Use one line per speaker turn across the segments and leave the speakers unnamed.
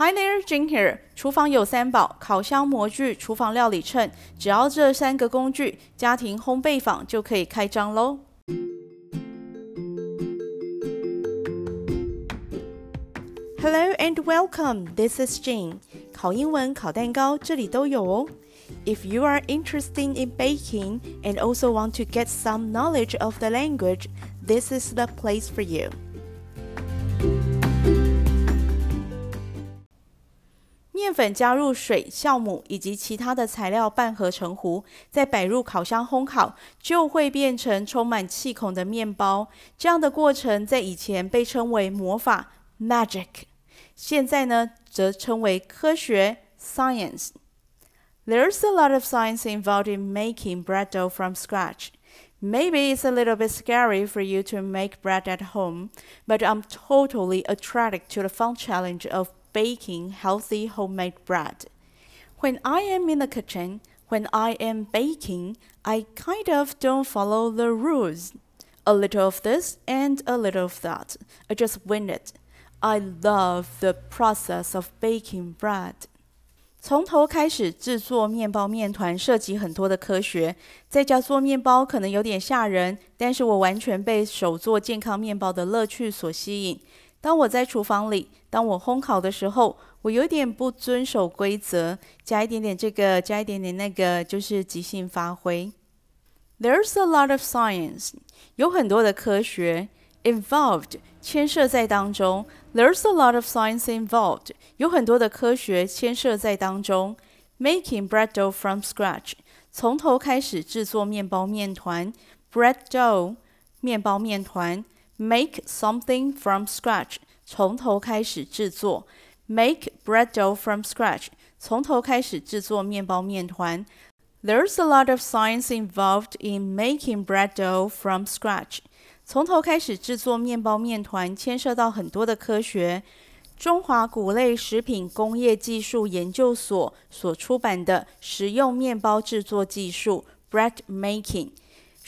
Hi there, Jing here. 厨房有三宝：烤箱、模具、厨房料理秤。只要这三个工具，家庭烘焙坊就可以开张喽。Hello and welcome. This is Jing. 烤英文、烤蛋糕，这里都有哦。If you are interested in baking and also want to get some knowledge of the language, this is the place for you. 面粉加入水、酵母以及其他的材料拌合成糊，再摆入烤箱烘烤，就会变成充满气孔的面包。这样的过程在以前被称为魔法 （magic），现在呢则称为科学 （science）。There's a lot of science involved in making bread dough from scratch. Maybe it's a little bit scary for you to make bread at home, but I'm totally attracted to the fun challenge of baking healthy homemade bread. When I am in the kitchen, when I am baking, I kind of don't follow the rules. A little of this and a little of that. I just wing it. I love the process of baking bread. 从头开始制作面包面团，涉及很多的科学。在家做面包可能有点吓人，但是我完全被手做健康面包的乐趣所吸引。 当我在厨房里，当我烘烤的时候，我有点不遵守规则，加一点点这个，加一点点那个，就是即兴发挥。There's a lot of science，有很多的科学，involved，牵涉在当中。There's a lot of science involved，有很多的科学牵涉在当中。Making bread dough from scratch，从头开始制作面包面团。Bread dough，面包面团。Make something from scratch，从头开始制作。Make bread dough from scratch，从头开始制作面包面团。There's a lot of science involved in making bread dough from scratch。从头开始制作面包面团，牵涉到很多的科学。中华谷类食品工业技术研究所所出版的《食用面包制作技术》（Bread Making）。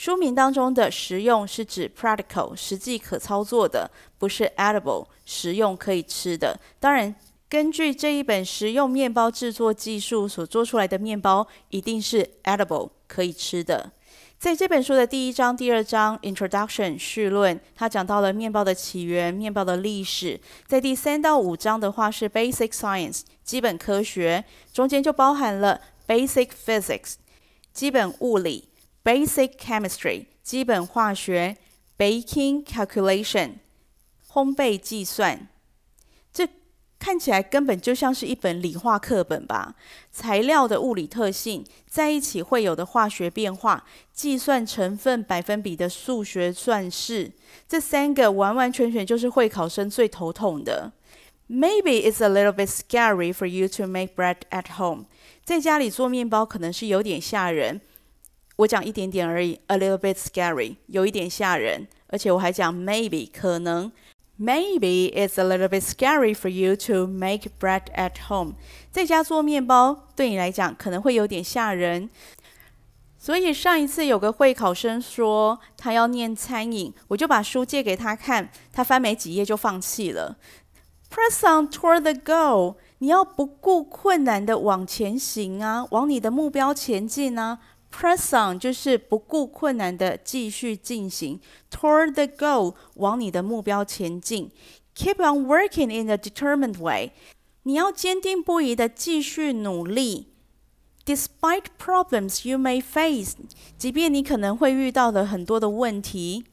书名当中的实用是指 practical，实际可操作的，不是 edible，食用可以吃的。当然，根据这一本食用面包制作技术所做出来的面包，一定是 edible，可以吃的。在这本书的第一章、第二章 introduction 序论，它讲到了面包的起源、面包的历史。在第三到五章的话是 basic science，基本科学，中间就包含了 basic physics，基本物理。Basic chemistry 基本化学，Baking calculation 烘焙计算，这看起来根本就像是一本理化课本吧？材料的物理特性在一起会有的化学变化，计算成分百分比的数学算式，这三个完完全全就是会考生最头痛的。Maybe it's a little bit scary for you to make bread at home，在家里做面包可能是有点吓人。我讲一点点而已，a little bit scary，有一点吓人，而且我还讲 maybe 可能，maybe it's a little bit scary for you to make bread at home，在家做面包对你来讲可能会有点吓人。所以上一次有个会考生说他要念餐饮，我就把书借给他看，他翻没几页就放弃了。Press on toward the goal，你要不顾困难的往前行啊，往你的目标前进啊。Press on 就是不顾困难的继续进行，toward the goal 往你的目标前进。Keep on working in a determined way，你要坚定不移的继续努力。Despite problems you may face，即便你可能会遇到的很多的问题。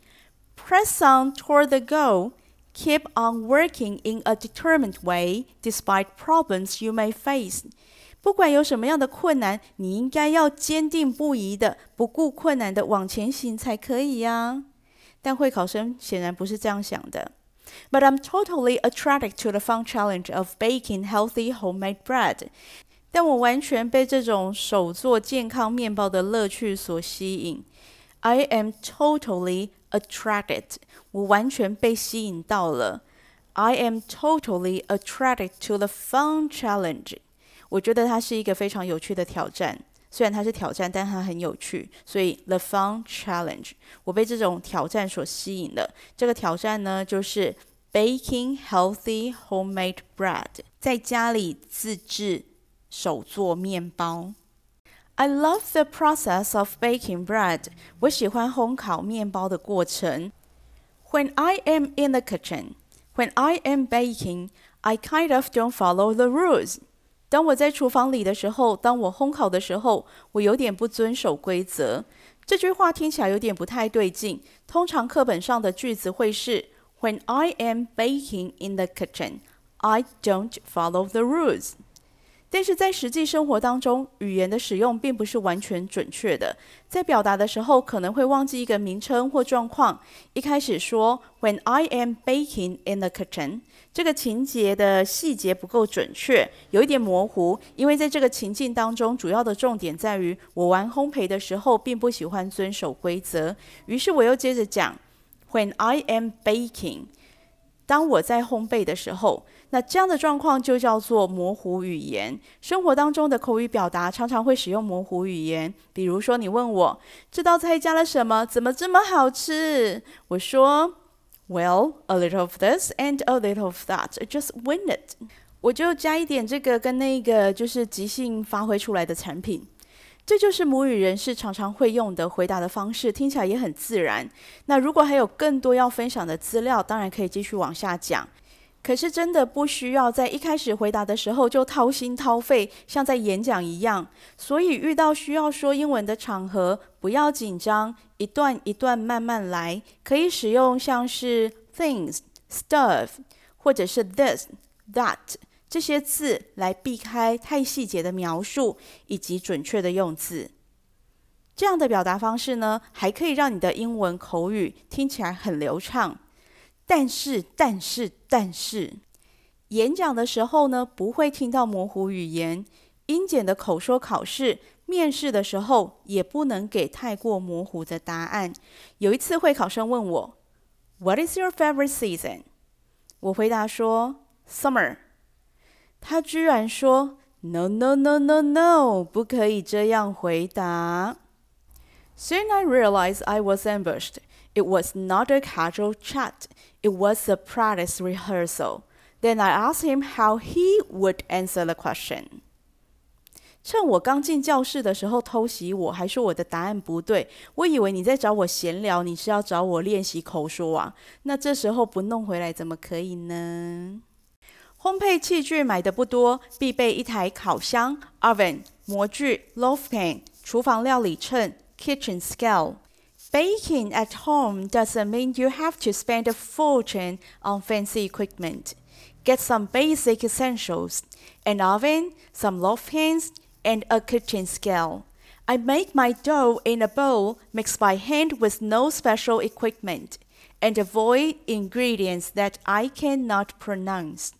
Press on toward the goal。Keep on working in a determined way despite problems you may face。 不管有什么样的困难，你应该要坚定不移的、不顾困难的往前行才可以呀。但会考生显然不是这样想的。But I'm totally attracted to the fun challenge of baking healthy homemade bread。但我完全被这种手做健康面包的乐趣所吸引。I am totally attracted。我完全被吸引到了。I am totally attracted to the fun challenge。我觉得它是一个非常有趣的挑战，虽然它是挑战，但它很有趣。所以，the fun challenge，我被这种挑战所吸引了。这个挑战呢，就是 baking healthy homemade bread，在家里自制手做面包。I love the process of baking bread，我喜欢烘烤面包的过程。When I am in the kitchen, when I am baking, I kind of don't follow the rules。 当我在厨房里的时候，当我烘烤的时候，我有点不遵守规则。这句话听起来有点不太对劲。通常课本上的句子会是 When I am baking in the kitchen, I don't follow the rules。但是在实际生活当中，语言的使用并不是完全准确的。在表达的时候，可能会忘记一个名称或状况。一开始说 When I am baking in the kitchen。这个情节的细节不够准确，有一点模糊，因为在这个情境当中，主要的重点在于我玩烘焙的时候并不喜欢遵守规则。于是我又接着讲，When I am baking，当我在烘焙的时候，那这样的状况就叫做模糊语言。生活当中的口语表达常常会使用模糊语言，比如说你问我这道菜加了什么，怎么这么好吃？我说。Well, a little of this and a little of that. Just win it. 我就加一点这个跟那个，就是即兴发挥出来的产品。这就是母语人士常常会用的回答的方式，听起来也很自然。那如果还有更多要分享的资料，当然可以继续往下讲。可是真的不需要在一开始回答的时候就掏心掏肺，像在演讲一样。所以遇到需要说英文的场合，不要紧张，一段一段慢慢来。可以使用像是 things、stuff，或者是 this、that 这些字来避开太细节的描述以及准确的用字。这样的表达方式呢，还可以让你的英文口语听起来很流畅。但是，但是，但是，演讲的时候呢，不会听到模糊语言。英检的口说考试、面试的时候，也不能给太过模糊的答案。有一次，会考生问我：“What is your favorite season？” 我回答说：“Summer。”他居然说：“No, no, no, no, no，不可以这样回答。” Soon I realized I was ambushed. It was not a casual chat. It was a practice rehearsal. Then I asked him how he would answer the question. 趁我刚进教室的时候偷袭我，还说我的答案不对。我以为你在找我闲聊，你是要找我练习口说啊？那这时候不弄回来怎么可以呢？烘焙器具买的不多，必备一台烤箱 （oven）、模具 （loaf pan）、厨房料理秤 （kitchen scale）。 Baking at home doesn't mean you have to spend a fortune on fancy equipment. Get some basic essentials: an oven, some loaf pans, and a kitchen scale. I make my dough in a bowl mixed by hand with no special equipment, and avoid ingredients that I cannot pronounce.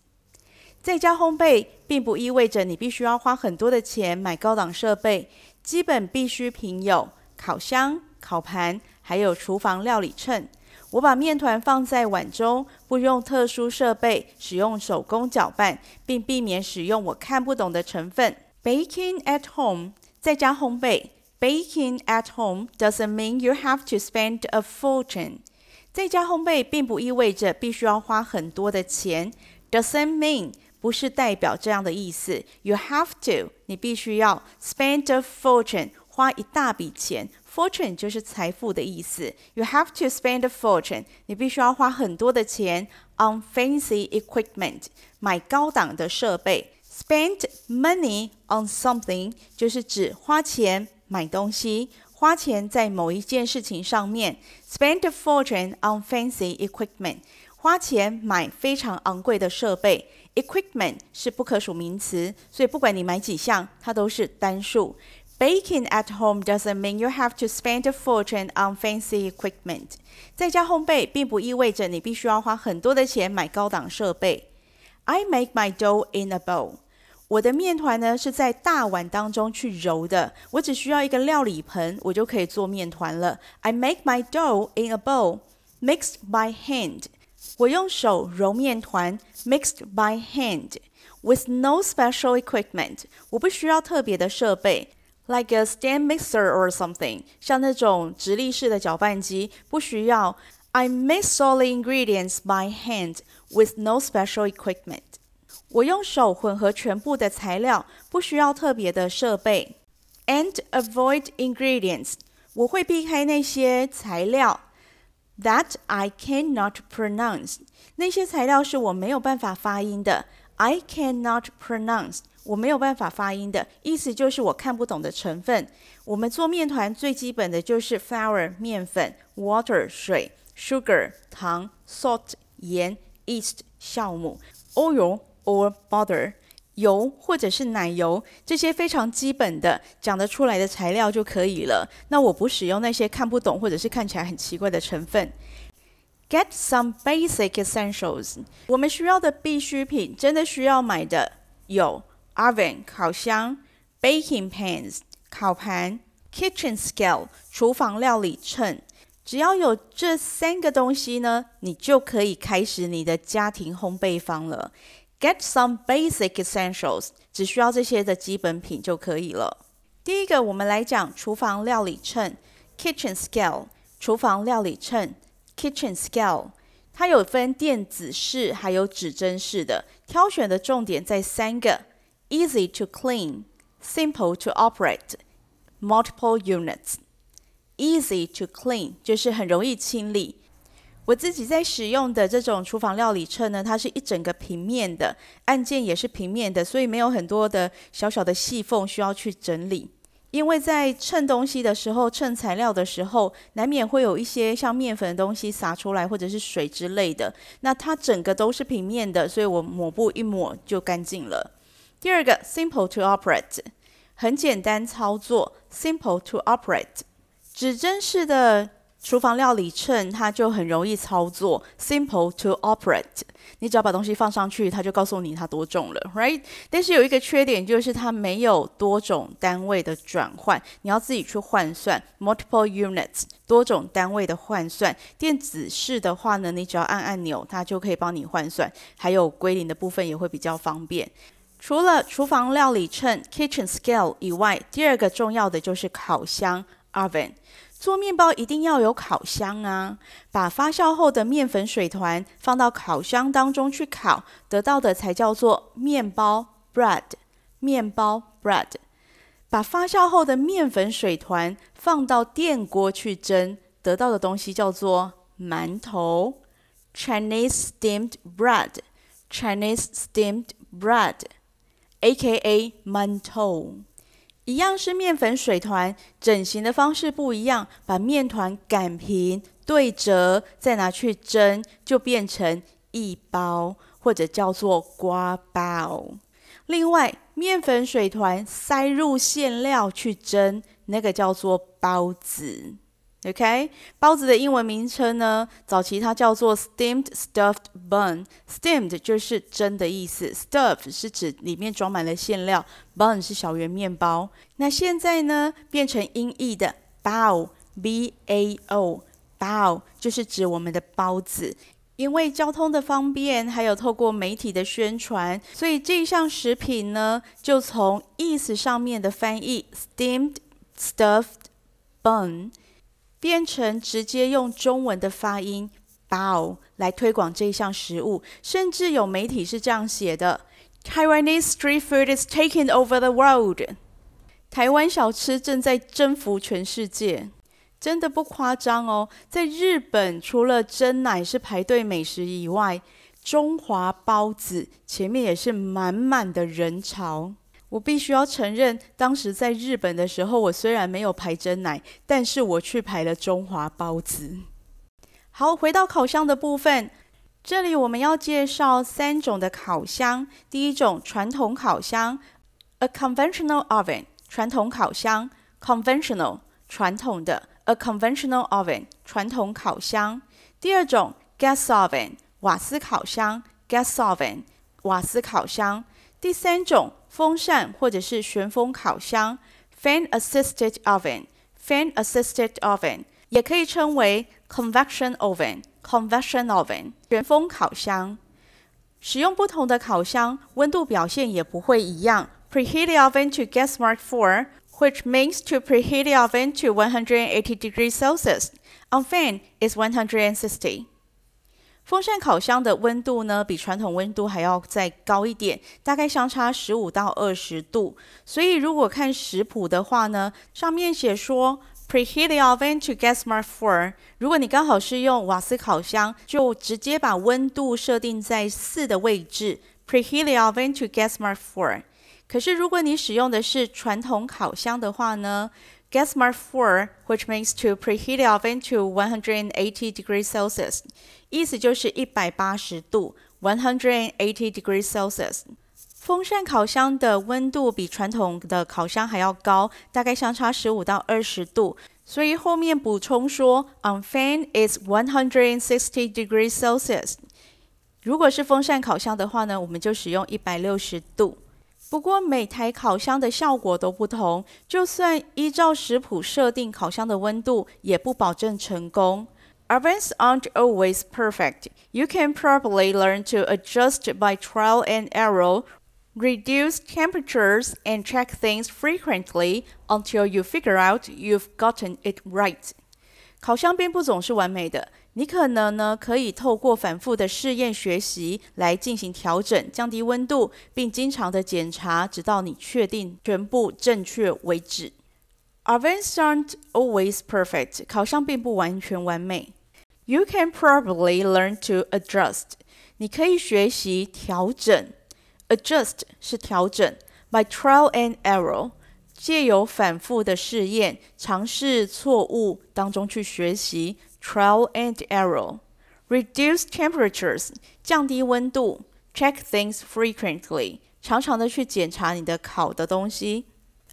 在家烘焙并不意味着你必须要花很多的钱买高档设备，基本必需品有烤箱。 烤盘，还有厨房料理秤。我把面团放在碗中，不用特殊设备，使用手工搅拌，并避免使用我看不懂的成分。Baking at home，在家烘焙。Baking at home doesn't mean you have to spend a fortune。在家烘焙并不意味着必须要花很多的钱。Doesn't mean 不是代表这样的意思。You have to，你必须要 spend a fortune，花一大笔钱。Fortune 就是财富的意思。You have to spend a fortune。你必须要花很多的钱 on fancy equipment，买高档的设备。Spend money on something 就是指花钱买东西，花钱在某一件事情上面。Spend a fortune on fancy equipment，花钱买非常昂贵的设备。Equipment 是不可数名词，所以不管你买几项，它都是单数。Baking at home doesn't mean you have to spend a fortune on fancy equipment。在家烘焙并不意味着你必须要花很多的钱买高档设备。I make my dough in a bowl。我的面团呢是在大碗当中去揉的，我只需要一个料理盆，我就可以做面团了。I make my dough in a bowl, mixed by hand。我用手揉面团，mixed by hand, with no special equipment。我不需要特别的设备。 Like a stand mixer or something，像那种直立式的搅拌机，不需要。 I mix all the ingredients by hand with no special equipment. 我用手混合全部的材料，不需要特别的设备。And avoid ingredients. 我会避开那些材料。That I cannot pronounce. 那些材料是我没有办法发音的。I cannot pronounce. 我没有办法发音的意思就是我看不懂的成分。我们做面团最基本的就是 flour 面粉，water 水，sugar 糖，salt 盐，east 酵母，oil or butter 油或者是奶油，这些非常基本的讲得出来的材料就可以了。那我不使用那些看不懂或者是看起来很奇怪的成分。Get some basic essentials。我们需要的必需品，真的需要买的有。Oven 烤箱，baking pans 烤盘，kitchen scale 厨房料理秤。只要有这三个东西呢，你就可以开始你的家庭烘焙坊了。Get some basic essentials，只需要这些的基本品就可以了。第一个，我们来讲厨房料理秤，kitchen scale 厨房料理秤，kitchen scale。它有分电子式还有指针式的，挑选的重点在三个。Easy to clean, simple to operate, multiple units. Easy to clean 就是很容易清理。我自己在使用的这种厨房料理秤呢，它是一整个平面的，按键也是平面的，所以没有很多的小小的细缝需要去整理。因为在称东西的时候，称材料的时候，难免会有一些像面粉的东西洒出来，或者是水之类的。那它整个都是平面的，所以我抹布一抹就干净了。第二个，simple to operate，很简单操作，simple to operate。指针式的厨房料理秤，它就很容易操作，simple to operate。你只要把东西放上去，它就告诉你它多重了，right？但是有一个缺点，就是它没有多种单位的转换，你要自己去换算，multiple units，多种单位的换算。电子式的话呢，你只要按按钮，它就可以帮你换算，还有归零的部分也会比较方便。除了厨房料理秤 （kitchen scale） 以外，第二个重要的就是烤箱 （oven）。做面包一定要有烤箱啊！把发酵后的面粉水团放到烤箱当中去烤，得到的才叫做面包 （bread）。面包 （bread）。把发酵后的面粉水团放到电锅去蒸，得到的东西叫做馒头 （Chinese steamed bread）。Chinese steamed bread。A.K.A. 馒头，一样是面粉水团，整形的方式不一样。把面团擀平、对折，再拿去蒸，就变成一包，或者叫做瓜包。另外，面粉水团塞入馅料去蒸，那个叫做包子。OK，包子的英文名称呢？早期它叫做 steamed stuffed bun。steamed 就是蒸的意思，stuffed 是指里面装满了馅料，bun 是小圆面包。那现在呢，变成音译的包，B-A-O，包就是指我们的包子。因为交通的方便，还有透过媒体的宣传，所以这一项食品呢，就从意思上面的翻译 steamed stuffed bun。变成直接用中文的发音“ “bao” ”来推广这一项食物，甚至有媒体是这样写的：“Taiwanese street food is taking over the world。”台湾小吃正在征服全世界，真的不夸张哦。在日本，除了蒸奶是排队美食以外，中华包子前面也是满满的人潮。我必须要承认，当时在日本的时候，我虽然没有排珍奶，但是我去排了中华包子。好，回到烤箱的部分，这里我们要介绍三种的烤箱。第一种传统烤箱，a conventional oven，传统烤箱，conventional，传统的，a conventional oven，传统烤箱。第二种 gas oven，瓦斯烤箱，gas oven，瓦斯烤箱。第三种。风扇或者是旋风烤箱 （fan-assisted oven），fan-assisted oven 也可以称为 convection oven，convection oven 旋风烤箱。使用不同的烤箱，温度表现也不会一样。Preheat the oven to gas mark four， which means to preheat the oven to 180 degrees Celsius. On fan is 160. 风扇烤箱的温度呢，比传统温度还要再高一点，大概相差十五到二十度。所以如果看食谱的话呢，上面写说 preheat the oven to gas mark four。如果你刚好是用瓦斯烤箱，就直接把温度设定在四的位置，preheat the oven to gas mark four。可是如果你使用的是传统烤箱的话呢 ，Gas mark four, which means to preheat the oven to 180 degrees Celsius，意思就是一百八十度，180 degrees Celsius。风扇烤箱的温度比传统的烤箱还要高，大概相差十五到二十度。所以后面补充说，on fan is 160 degrees Celsius。如果是风扇烤箱的话呢，我们就使用一百六十度。 不过每台烤箱的效果都不同，就算依照食谱设定烤箱的温度，也不保证成功。Ovens aren't always perfect. You can probably learn to adjust by trial and error, reduce temperatures, and check things frequently until you figure out you've gotten it right. 烤箱并不总是完美的。你可能呢，可以透过反复的试验学习来进行调整，降低温度，并经常的检查，直到你确定全部正确为止。Ovens aren't always perfect，烤箱并不完全完美。You can probably learn to adjust，你可以学习调整。Adjust 是调整，by trial and error，借由反复的试验、尝试错误当中去学习。Trial and error, reduce temperatures，降低温度；check things frequently，常常的去检查你的烤的东西。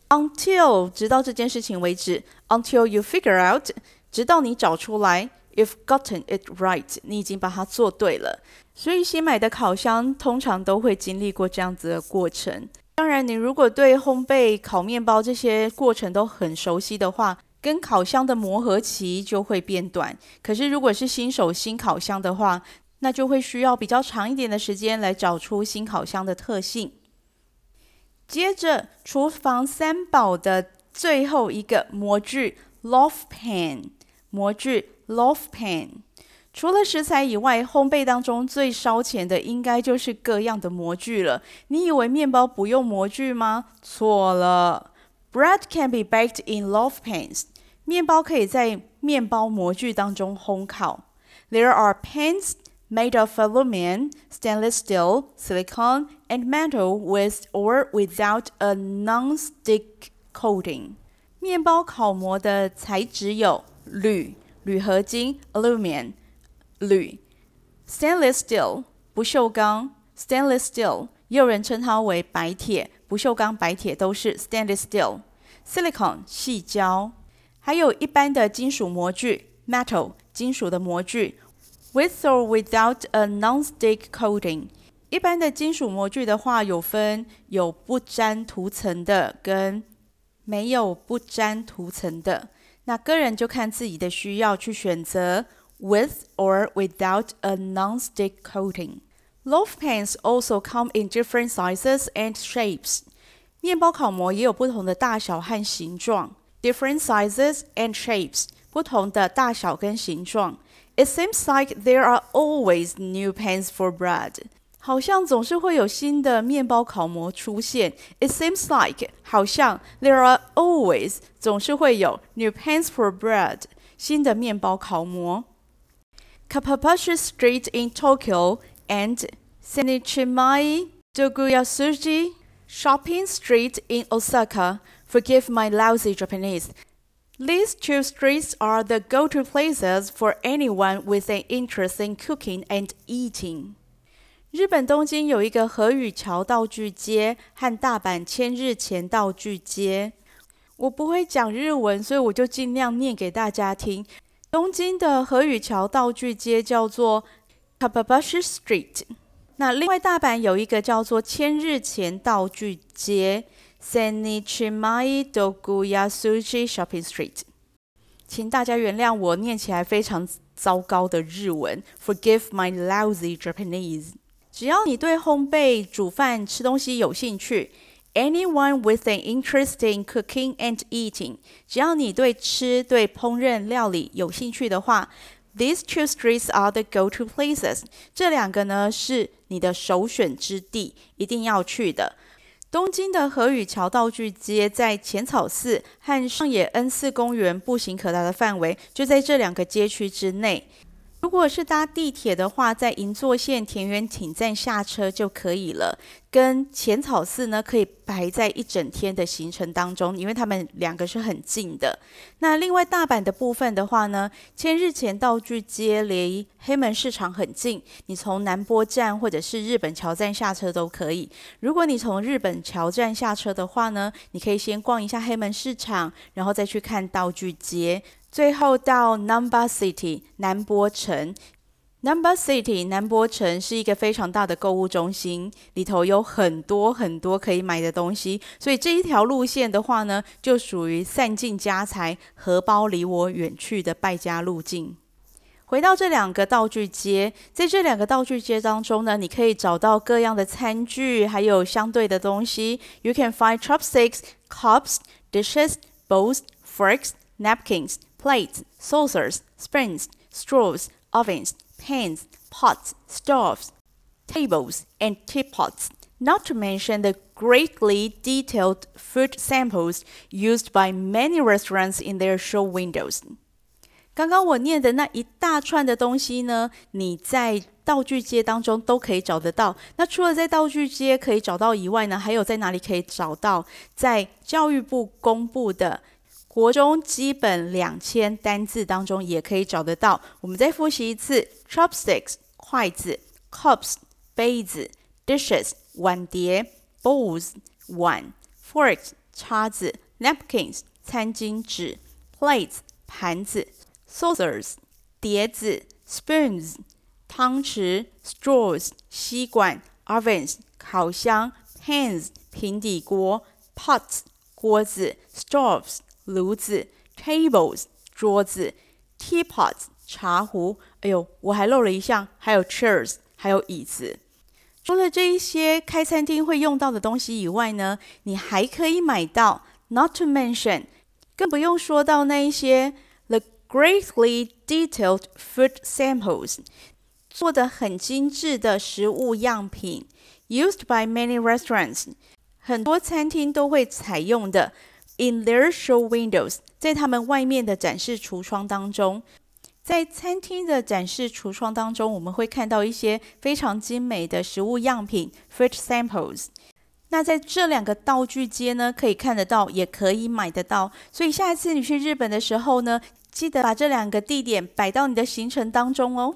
Until，直到这件事情为止；until you figure out，直到你找出来；you've gotten it right，你已经把它做对了。所以新买的烤箱通常都会经历过这样子的过程。当然，你如果对烘焙、烤面包这些过程都很熟悉的话，跟烤箱的磨合期就会变短，可是如果是新手新烤箱的话，那就会需要比较长一点的时间来找出新烤箱的特性。接着，厨房三宝的最后一个模具 loaf pan，模具 loaf pan。除了食材以外，烘焙当中最烧钱的应该就是各样的模具了。你以为面包不用模具吗？错了，bread can be baked in loaf pans。面包可以在面包模具当中烘烤。There are pans made of aluminum, stainless steel, silicone, and metal with or without a non-stick coating。面包烤模的材质有铝、铝合金 （aluminum）、铝、stainless steel 不锈钢 （stainless steel），也有人称它为白铁、不锈钢白铁都是 stainless steel。silicon 细胶。还有一般的金属模具，metal 金属的模具，with or without a non-stick coating。一般的金属模具的话，有分有不粘涂层的跟没有不粘涂层的。那个人就看自己的需要去选择 with or without a non-stick coating。Loaf pans also come in different sizes and shapes。面包烤模也有不同的大小和形状。different sizes and shapes，不同的大小跟形状。It seems like there are always new pans for bread，好像总是会有新的面包烤模出现。It seems like，好像 there are always，总是会有 new pans for bread，新的面包烤模。 Kappabashi Street in Tokyo and Senichimae Doguyasuji Shopping Street in Osaka Forgive my lousy Japanese. These two streets are the go-to places for anyone with an interest in cooking and eating. 日本东京有一个河与桥道具街和大阪千日前道具街。我不会讲日文，所以我就尽量念给大家听。 东京的河与桥道具街叫做 Kappabashi Street。那另外大阪有一个叫做千日前道具街。Senichimae Doguya Sushi Shopping Street，请大家原谅我念起来非常糟糕的日文。Forgive my lousy Japanese。只要你对烘焙、煮饭、吃东西有兴趣 Anyone with an interest in cooking and eating，只要你对吃、对烹饪料理有兴趣的话，these two streets are the go-to places。这两个呢是你的首选之地，一定要去的。东京的河与桥道具街在浅草寺和上野恩寺公园步行可达的范围，就在这两个街区之内。如果是搭地铁的话，在银座线田园町站下车就可以了。跟浅草寺呢，可以排在一整天的行程当中，因为他们两个是很近的。那另外大阪的部分的话呢，千日前道具街离黑门市场很近，你从南波站或者是日本桥站下车都可以。如果你从日本桥站下车的话呢，你可以先逛一下黑门市场，然后再去看道具街。最后到 Namba City 南波城 Number City 南博城是一个非常大的购物中心，里头有很多很多可以买的东西，所以这一条路线的话呢，就属于散尽家财、荷包离我远去的败家路径。回到这两个道具街，在这两个道具街当中呢，你可以找到各样的餐具，还有相对的东西。You can find chopsticks, cups, dishes, bowls, forks, napkins. Plates, saucers, spoons, straws, ovens, pans, pots, stoves, tables, and teapots. Not to mention the greatly detailed food samples used by many restaurants in their show windows. 刚刚我念的那一大串的东西呢，你在道具街当中都可以找得到。那除了在道具街可以找到以外呢，还有在哪里可以找到？在教育部公布的。国中基本两千单字当中也可以找得到。我们再复习一次 ：chopsticks 筷子，cups 杯子，dishes 碗碟，bowls 碗，forks 叉子，napkins 餐巾纸，plates 盘子，saucers 碟子，spoons 汤匙，straws 吸管，ovens 烤箱，pans 平底锅，pots 锅子，stoves 炉子，tables 桌子，teapots 茶壶。哎呦，我还漏了一项，还有 chairs 还有椅子。除了这一些开餐厅会用到的东西以外呢，你还可以买到，not to mention，更不用说到那一些 the greatly detailed food samples，做得很精致的食物样品，used by many restaurants，很多餐厅都会采用的。In their show windows，在他们外面的展示橱窗当中，在餐厅的展示橱窗当中，我们会看到一些非常精美的食物样品 （fridge samples）。那在这两个道具街呢，可以看得到，也可以买得到。所以下一次你去日本的时候呢，记得把这两个地点摆到你的行程当中哦。